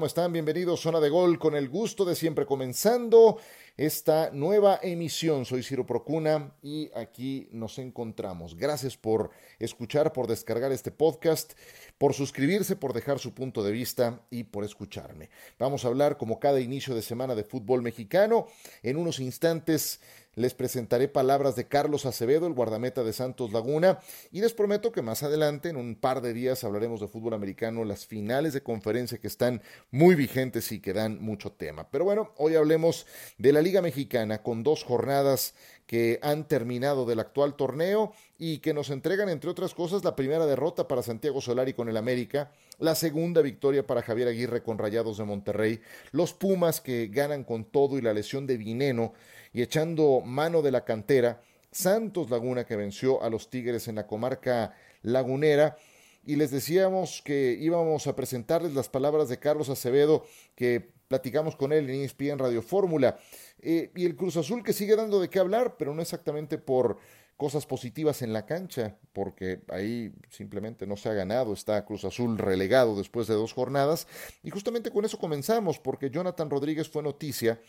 ¿cómo están? Bienvenidos Zona de Gol con el gusto de siempre comenzando esta nueva emisión. Soy Ciro Procuna y aquí nos encontramos. Gracias por escuchar, por descargar este podcast, por suscribirse, por dejar su punto de vista y por escucharme. Vamos a hablar como cada inicio de semana de fútbol mexicano. En unos instantes les presentaré palabras de Carlos Acevedo, el guardameta de Santos Laguna, y les prometo que más adelante, en un par de días, hablaremos de fútbol americano, las finales de conferencia que están muy vigentes y que dan mucho tema. Pero bueno, hoy hablemos de la Liga Mexicana con dos jornadas que han terminado del actual torneo y que nos entregan, entre otras cosas, la primera derrota para Santiago Solari con el América, la segunda victoria para Javier Aguirre con Rayados de Monterrey, los Pumas que ganan con todo y la lesión de Vineno y echando mano de la cantera, Santos Laguna que venció a los Tigres en la comarca lagunera. Y les decíamos que íbamos a presentarles las palabras de Carlos Acevedo, que platicamos con él en ESPN Radio Fórmula. Eh, y el Cruz Azul que sigue dando de qué hablar, pero no exactamente por cosas positivas en la cancha, porque ahí simplemente no se ha ganado, está Cruz Azul relegado después de dos jornadas. Y justamente con eso comenzamos, porque Jonathan Rodríguez fue noticia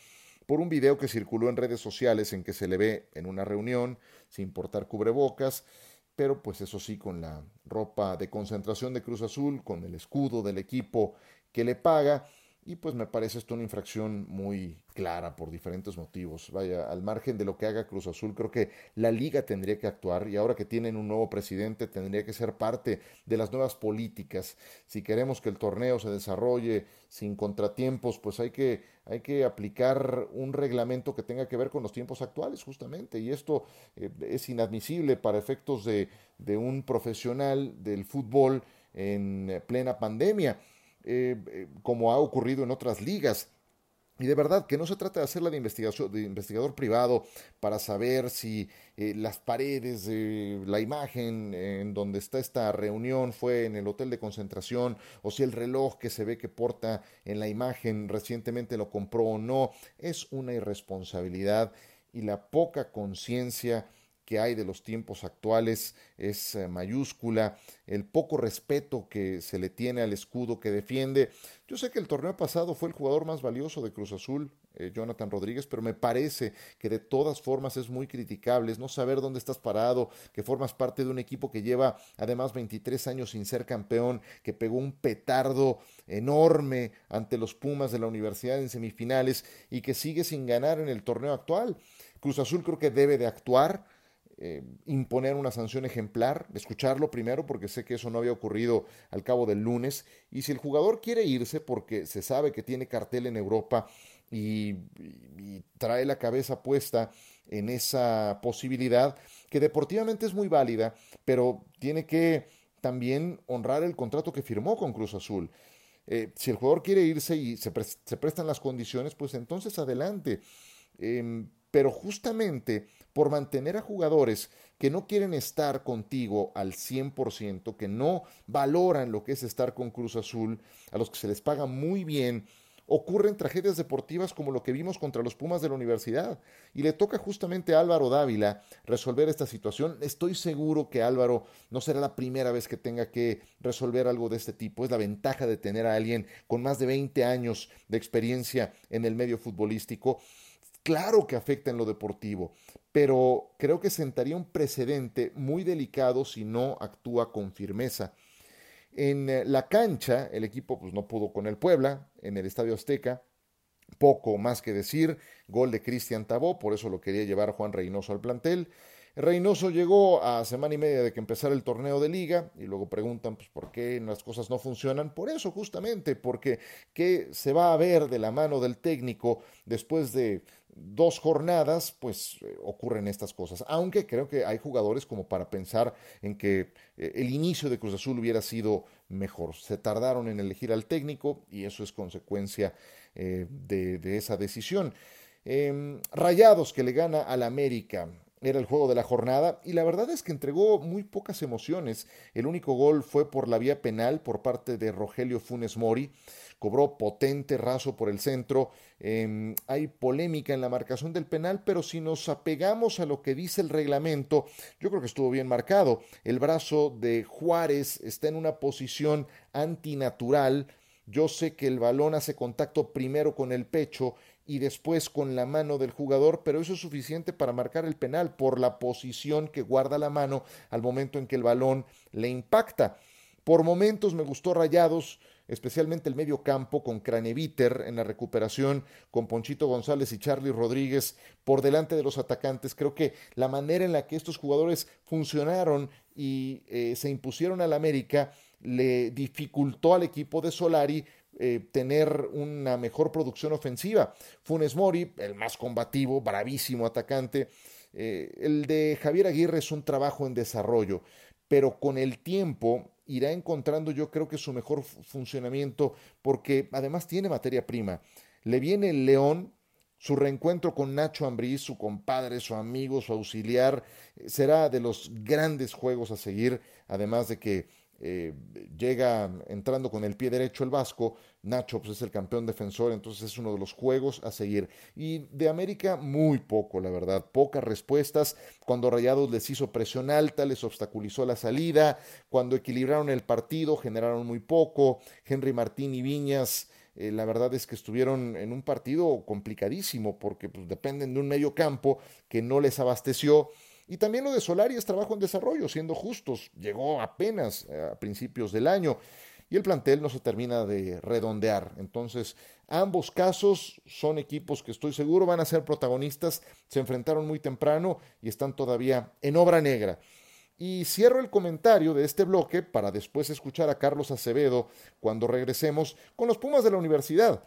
por un video que circuló en redes sociales en que se le ve en una reunión sin portar cubrebocas, pero pues eso sí con la ropa de concentración de Cruz Azul, con el escudo del equipo que le paga y pues me parece esto una infracción muy clara por diferentes motivos. Vaya, al margen de lo que haga Cruz Azul, creo que la liga tendría que actuar y ahora que tienen un nuevo presidente tendría que ser parte de las nuevas políticas. Si queremos que el torneo se desarrolle sin contratiempos, pues hay que, hay que aplicar un reglamento que tenga que ver con los tiempos actuales justamente. Y esto eh, es inadmisible para efectos de, de un profesional del fútbol en plena pandemia. Eh, eh, como ha ocurrido en otras ligas. Y de verdad que no se trata de hacerla de, de investigador privado para saber si eh, las paredes de la imagen en donde está esta reunión fue en el hotel de concentración o si el reloj que se ve que porta en la imagen recientemente lo compró o no. Es una irresponsabilidad y la poca conciencia que hay de los tiempos actuales es eh, mayúscula, el poco respeto que se le tiene al escudo que defiende. Yo sé que el torneo pasado fue el jugador más valioso de Cruz Azul, eh, Jonathan Rodríguez, pero me parece que de todas formas es muy criticable, es no saber dónde estás parado, que formas parte de un equipo que lleva además 23 años sin ser campeón, que pegó un petardo enorme ante los Pumas de la universidad en semifinales y que sigue sin ganar en el torneo actual. Cruz Azul creo que debe de actuar eh, imponer una sanción ejemplar, escucharlo primero porque sé que eso no había ocurrido al cabo del lunes, y si el jugador quiere irse porque se sabe que tiene cartel en Europa y, trae la cabeza puesta en esa posibilidad, que deportivamente es muy válida, pero tiene que también honrar el contrato que firmó con Cruz Azul. Eh, si el jugador quiere irse y se, prestan las condiciones, pues entonces adelante. Em, pero justamente por mantener a jugadores que no quieren estar contigo al 100%, que no valoran lo que es estar con Cruz Azul, a los que se les paga muy bien, ocurren tragedias deportivas como lo que vimos contra los Pumas de la universidad. Y le toca justamente a Álvaro Dávila resolver esta situación. Estoy seguro que Álvaro no será la primera vez que tenga que resolver algo de este tipo. Es la ventaja de tener a alguien con más de 20 años de experiencia en el medio futbolístico Claro que afecta en lo deportivo, pero creo que sentaría un precedente muy delicado si no actúa con firmeza. En eh, la cancha, el equipo pues, no pudo con el Puebla, en el Estadio Azteca, poco más que decir, gol de Cristian Tabó, por eso lo quería llevar Juan Reynoso al plantel. Reynoso llegó a semana y media de que empezara el torneo de liga y luego preguntan pues, por qué las cosas no funcionan. Por eso justamente, porque qué se va a ver de la mano del técnico después de dos jornadas, pues eh, ocurren estas cosas. Aunque creo que hay jugadores como para pensar en que eh, el inicio de Cruz Azul hubiera sido mejor. Se tardaron en elegir al técnico y eso es consecuencia eh, de, de, esa decisión. Em, Rayados que le gana al América era el juego de la jornada y la verdad es que entregó muy pocas emociones. El único gol fue por la vía penal por parte de Rogelio Funes Mori. Cobró potente raso por el centro. Em, hay polémica en la marcación del penal, pero si nos apegamos a lo que dice el reglamento, yo creo que estuvo bien marcado. El brazo de Juárez está en una posición antinatural Yo sé que el balón hace contacto primero con el pecho y después con la mano del jugador, pero eso es suficiente para marcar el penal por la posición que guarda la mano al momento en que el balón le impacta. Por momentos me gustó Rayados, especialmente el medio campo con Craneviter en la recuperación, con Ponchito González y Charlie Rodríguez por delante de los atacantes. Creo que la manera en la que estos jugadores funcionaron y eh, se impusieron al América le dificultó al equipo de Solari eh, tener una mejor producción ofensiva. Funes Mori, el más combativo, bravísimo atacante. Eh, el de Javier Aguirre es un trabajo en desarrollo, pero con el tiempo irá encontrando yo creo que su mejor funcionamiento porque además tiene materia prima. Le viene el León, su reencuentro con Nacho Ambriz, su compadre, su amigo, su auxiliar, eh, será de los grandes juegos a seguir, además de que eh, llega entrando con el pie derecho el Vasco, Nacho pues, es el campeón defensor, entonces es uno de los juegos a seguir. Y de América muy poco, la verdad, pocas respuestas. Cuando Rayados les hizo presión alta, les obstaculizó la salida, cuando equilibraron el partido, generaron muy poco. Henry Martín y Viñas. Eh, la verdad es que estuvieron en un partido complicadísimo porque pues, dependen de un medio campo que no les abasteció y también lo de Solari es trabajo en desarrollo, siendo justos. Llegó apenas eh, a principios del año y el plantel no se termina de redondear. Entonces, ambos casos son equipos que estoy seguro van a ser protagonistas. Se enfrentaron muy temprano y están todavía en obra negra. Y cierro el comentario de este bloque para después escuchar a Carlos Acevedo cuando regresemos con los Pumas de la universidad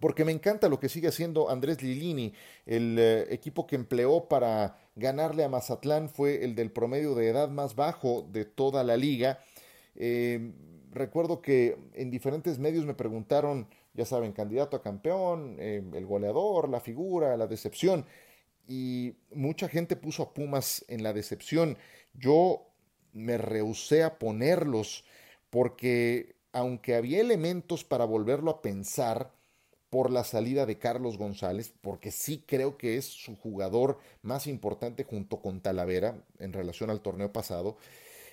porque me encanta lo que sigue haciendo Andrés Lilini. El eh, equipo que empleó para ganarle a Mazatlán fue el del promedio de edad más bajo de toda la liga. Eh, recuerdo que en diferentes medios me preguntaron, ya saben, candidato a campeón, eh, el goleador, la figura, la decepción. Y mucha gente puso a Pumas en la decepción. Yo me rehusé a ponerlos porque aunque había elementos para volverlo a pensar, por la salida de Carlos González, porque sí creo que es su jugador más importante junto con Talavera en relación al torneo pasado.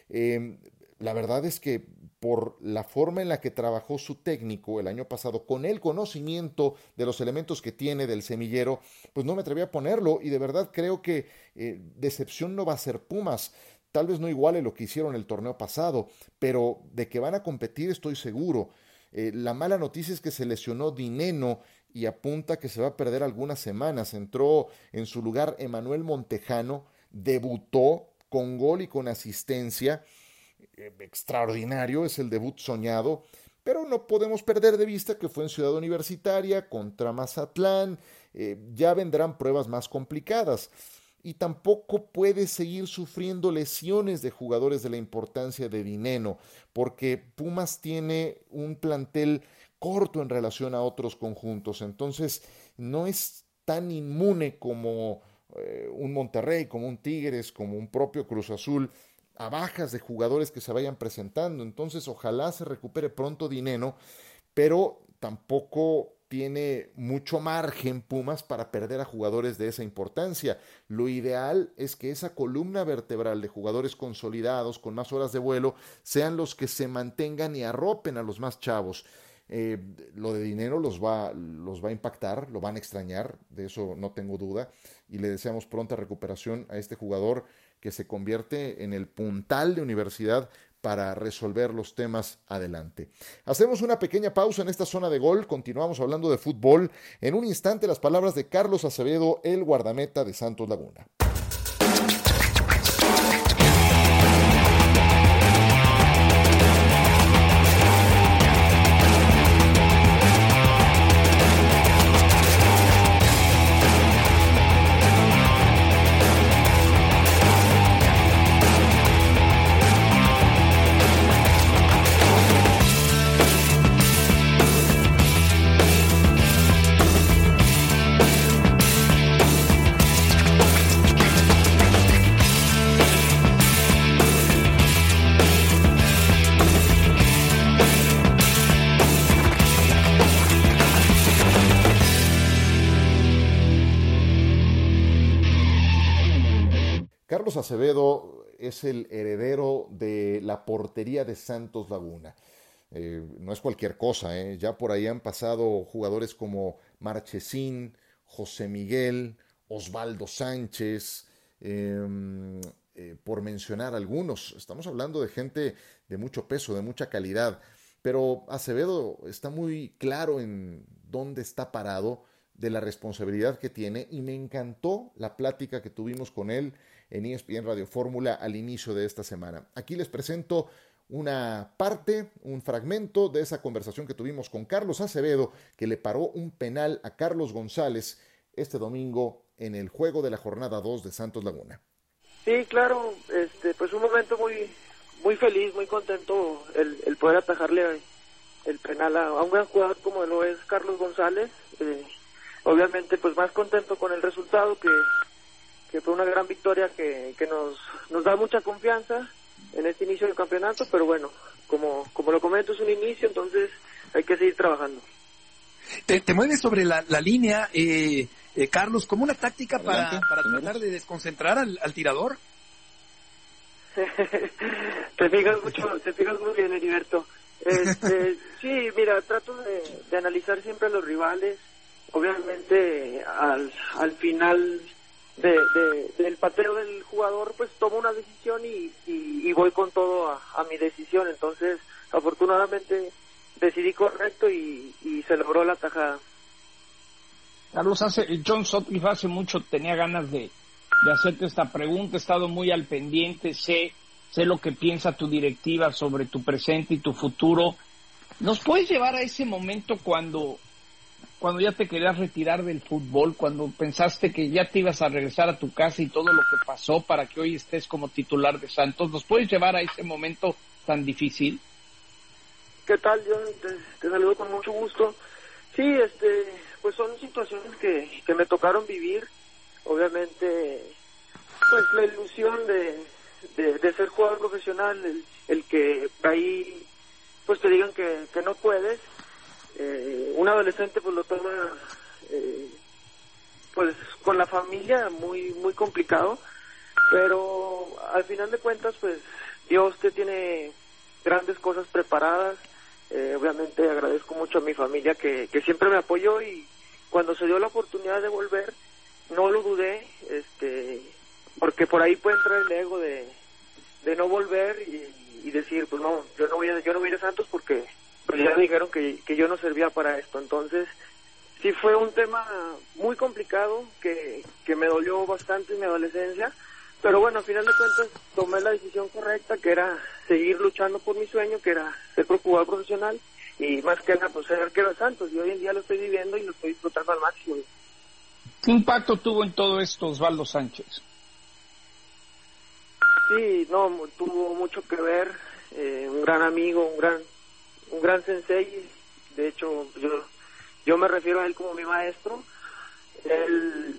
Em, la verdad es que por la forma en la que trabajó su técnico el año pasado, con el conocimiento de los elementos que tiene del semillero, pues no me atreví a ponerlo y de verdad creo que eh, decepción no va a ser Pumas. Tal vez no iguale lo que hicieron el torneo pasado, pero de que van a competir estoy seguro. Eh, la mala noticia es que se lesionó Dineno y apunta que se va a perder algunas semanas. Entró en su lugar Emanuel Montejano, debutó con gol y con asistencia. Eh, extraordinario, es el debut soñado. Pero no podemos perder de vista que fue en Ciudad Universitaria contra Mazatlán. Eh, ya vendrán pruebas más complicadas y tampoco puede seguir sufriendo lesiones de jugadores de la importancia de Dineno, porque Pumas tiene un plantel corto en relación a otros conjuntos, entonces no es tan inmune como eh, un Monterrey, como un Tigres, como un propio Cruz Azul, a bajas de jugadores que se vayan presentando, entonces ojalá se recupere pronto Dineno, pero tampoco tiene mucho margen Pumas para perder a jugadores de esa importancia. Lo ideal es que esa columna vertebral de jugadores consolidados con más horas de vuelo sean los que se mantengan y arropen a los más chavos. Eh, lo de dinero los va, los va a impactar, lo van a extrañar, de eso no tengo duda, y le deseamos pronta recuperación a este jugador que se convierte en el puntal de universidad para resolver los temas adelante. Hacemos una pequeña pausa en esta zona de gol, continuamos hablando de fútbol. En un instante las palabras de Carlos Acevedo, el guardameta de Santos Laguna. Acevedo es el heredero de la portería de Santos Laguna. eh, no es cualquier cosa, ¿eh? ya por ahí han pasado jugadores como Marchesín, José Miguel, Osvaldo Sánchez, em, eh, por mencionar algunos. Estamos hablando de gente de mucho peso, de mucha calidad, pero Acevedo está muy claro en dónde está parado, de la responsabilidad que tiene y me encantó la plática que tuvimos con él en ESPN Radio Fórmula al inicio de esta semana. Aquí les presento una parte, un fragmento de esa conversación que tuvimos con Carlos Acevedo, que le paró un penal a Carlos González este domingo en el juego de la jornada 2 de Santos Laguna. Sí, claro, este, pues un momento muy, muy feliz, muy contento el, poder atajarle el penal a, un gran jugador como lo es Carlos González. Eh, obviamente, pues más contento con el resultado que, que fue una gran victoria que, que nos, nos da mucha confianza en este inicio del campeonato, pero bueno, como, como lo comento, es un inicio, entonces hay que seguir trabajando. Te, mueves sobre la, la línea, eh, eh, Carlos, como una táctica para, para tratar de desconcentrar al, al tirador. te fijas mucho, te fijas muy bien, Heriberto. Este, sí, mira, trato de, de analizar siempre a los rivales. Obviamente, al, al final de, del pateo del jugador, pues tomo una decisión y, y, voy con todo a, mi decisión. Entonces, afortunadamente decidí correcto y, y se logró la tajada. Carlos, hace, John Sutcliffe hace mucho tenía ganas de, de hacerte esta pregunta, he estado muy al pendiente, sé, sé lo que piensa tu directiva sobre tu presente y tu futuro. ¿Nos puedes llevar a ese momento cuando cuando ya te querías retirar del fútbol, cuando pensaste que ya te ibas a regresar a tu casa y todo lo que pasó para que hoy estés como titular de Santos, ¿nos puedes llevar a ese momento tan difícil? ¿Qué tal, John? Te, saludo con mucho gusto. Sí, este, pues son situaciones que, que me tocaron vivir. Obviamente, pues la ilusión de, de, ser jugador profesional, el, el que ahí pues te digan que, que no puedes, eh, un adolescente pues lo toma eh, pues con la familia muy muy complicado pero al final de cuentas pues Dios te tiene grandes cosas preparadas. Eh, obviamente agradezco mucho a mi familia que, que siempre me apoyó y cuando se dio la oportunidad de volver no lo dudé este porque por ahí puede entrar el ego de, de no volver y, decir pues no yo no voy a, yo no voy a a Santos porque pues ya dijeron que, que yo no servía para esto. Entonces, sí fue un tema muy complicado que, que me dolió bastante en mi adolescencia. Pero bueno, al final de cuentas tomé la decisión correcta, que era seguir luchando por mi sueño, que era ser jugador profesional y más que nada pues ser arquero de Santos. Y hoy en día lo estoy viviendo y lo estoy disfrutando al máximo. ¿Qué impacto tuvo en todo esto Osvaldo Sánchez? Sí, no, tuvo mucho que ver. Eh, un gran amigo, un gran un gran sensei, de hecho yo, yo me refiero a él como mi maestro. Él,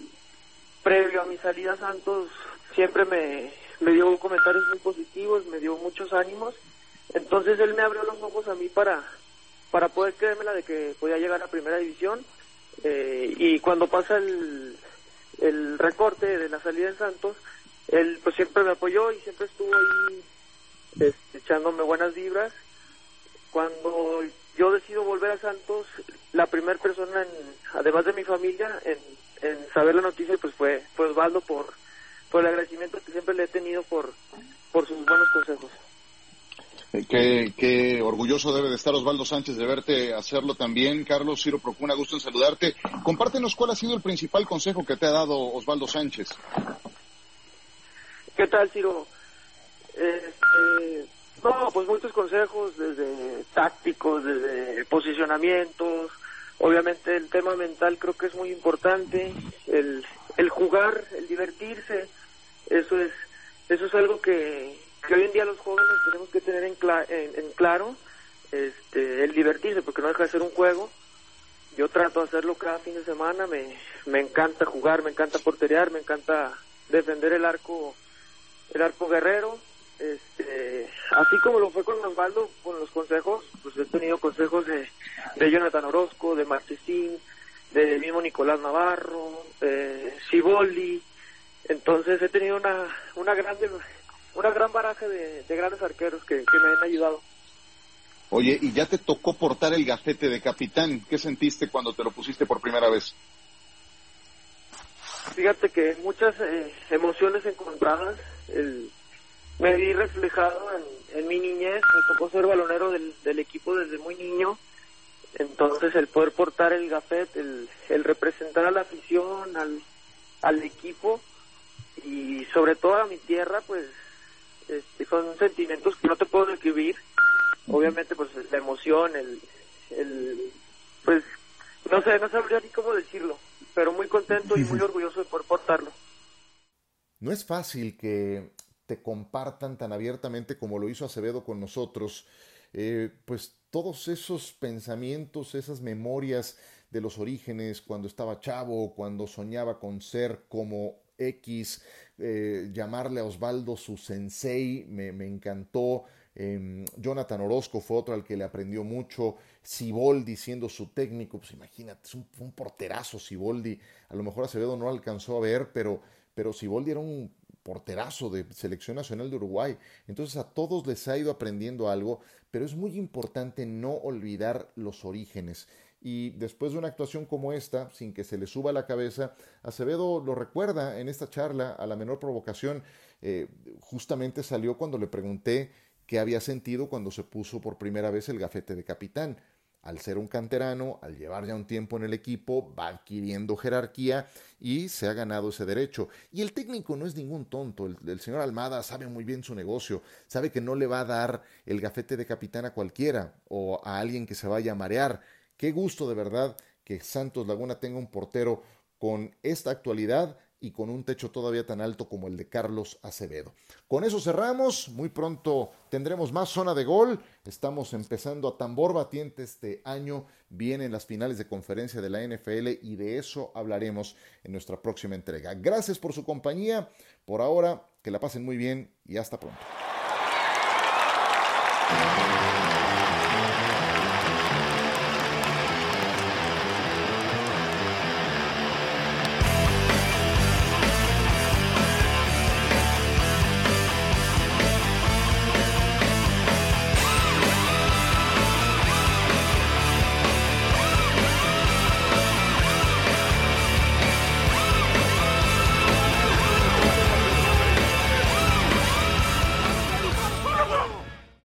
previo a mi salida a Santos, siempre me, me dio comentarios muy positivos, me dio muchos ánimos. Entonces él me abrió los ojos a mí para, para poder creérmela de que podía llegar a primera división. Eh, y cuando pasa el, el recorte de la salida en Santos, él pues siempre me apoyó y siempre estuvo ahí este, echándome buenas vibras cuando yo decido volver a Santos, la primera persona, además de mi familia, en, saber la noticia, pues fue, fue Osvaldo por, por el agradecimiento que siempre le he tenido por, por sus buenos consejos. Eh, qué, orgulloso debe de estar Osvaldo Sánchez de verte hacerlo también. Carlos Ciro Procuna, gusto en saludarte. Compártenos cuál ha sido el principal consejo que te ha dado Osvaldo Sánchez. ¿Qué tal, Ciro? Este, no, pues muchos consejos, desde tácticos, desde posicionamientos. Obviamente el tema mental creo que es muy importante, el, el jugar, el divertirse, eso es, eso es algo que, que hoy en día los jóvenes tenemos que tener en, en, claro, este, el divertirse, porque no deja de ser un juego. Yo trato de hacerlo cada fin de semana, me, me encanta jugar, me encanta porterear, me encanta defender el arco, el arco guerrero, este, así como lo fue con Osvaldo, con los consejos, pues he tenido consejos de, de Jonathan Orozco, de Marchesín, de mismo Nicolás Navarro, de Ciboldi, entonces he tenido una, una grande, una gran baraja de, grandes arqueros que, me han ayudado. Oye, y ya te tocó portar el gafete de capitán. ¿Qué sentiste cuando te lo pusiste por primera vez? Fíjate que muchas eh, emociones encontradas. Me vi reflejado en, mi niñez. Me tocó ser balonero del, equipo desde muy niño. Entonces, el poder portar el gafete, el, representar a la afición, al, al equipo y sobre todo a mi tierra, pues este, son sentimientos que no te puedo describir obviamente pues la emoción, el, el pues no sé, no sabría ni cómo decirlo, pero muy contento y muy orgulloso de poder portarlo. No es fácil que compartan tan abiertamente como lo hizo Acevedo con nosotros, eh, pues todos esos pensamientos, esas memorias de los orígenes, cuando estaba chavo, cuando soñaba con ser como X, eh, llamarle a Osvaldo su sensei, me, me encantó, Em, Jonathan Orozco fue otro al que le aprendió mucho. Siboldi siendo su técnico, pues imagínate, es un, un porterazo Siboldi. A lo mejor Acevedo no alcanzó a ver, pero, pero Siboldi era un porterazo de Selección Nacional de Uruguay. Entonces a todos les ha ido aprendiendo algo, pero es muy importante no olvidar los orígenes. Y después de una actuación como esta, sin que se le suba la cabeza, Acevedo lo recuerda en esta charla a la menor provocación. Eh, justamente salió cuando le pregunté qué había sentido cuando se puso por primera vez el gafete de capitán. Al ser un canterano, al llevar ya un tiempo en el equipo, va adquiriendo jerarquía y se ha ganado ese derecho. Y el técnico no es ningún tonto, el, señor Almada sabe muy bien su negocio, sabe que no le va a dar el gafete de capitán a cualquiera o a alguien que se vaya a marear. Qué gusto de verdad que Santos Laguna tenga un portero con esta actualidad y con un techo todavía tan alto como el de Carlos Acevedo. Con eso cerramos, muy pronto tendremos más zona de gol, estamos empezando a tambor batiente este año, vienen las finales de conferencia de la NFL y de eso hablaremos en nuestra próxima entrega. Gracias por su compañía, por ahora que la pasen muy bien y hasta pronto.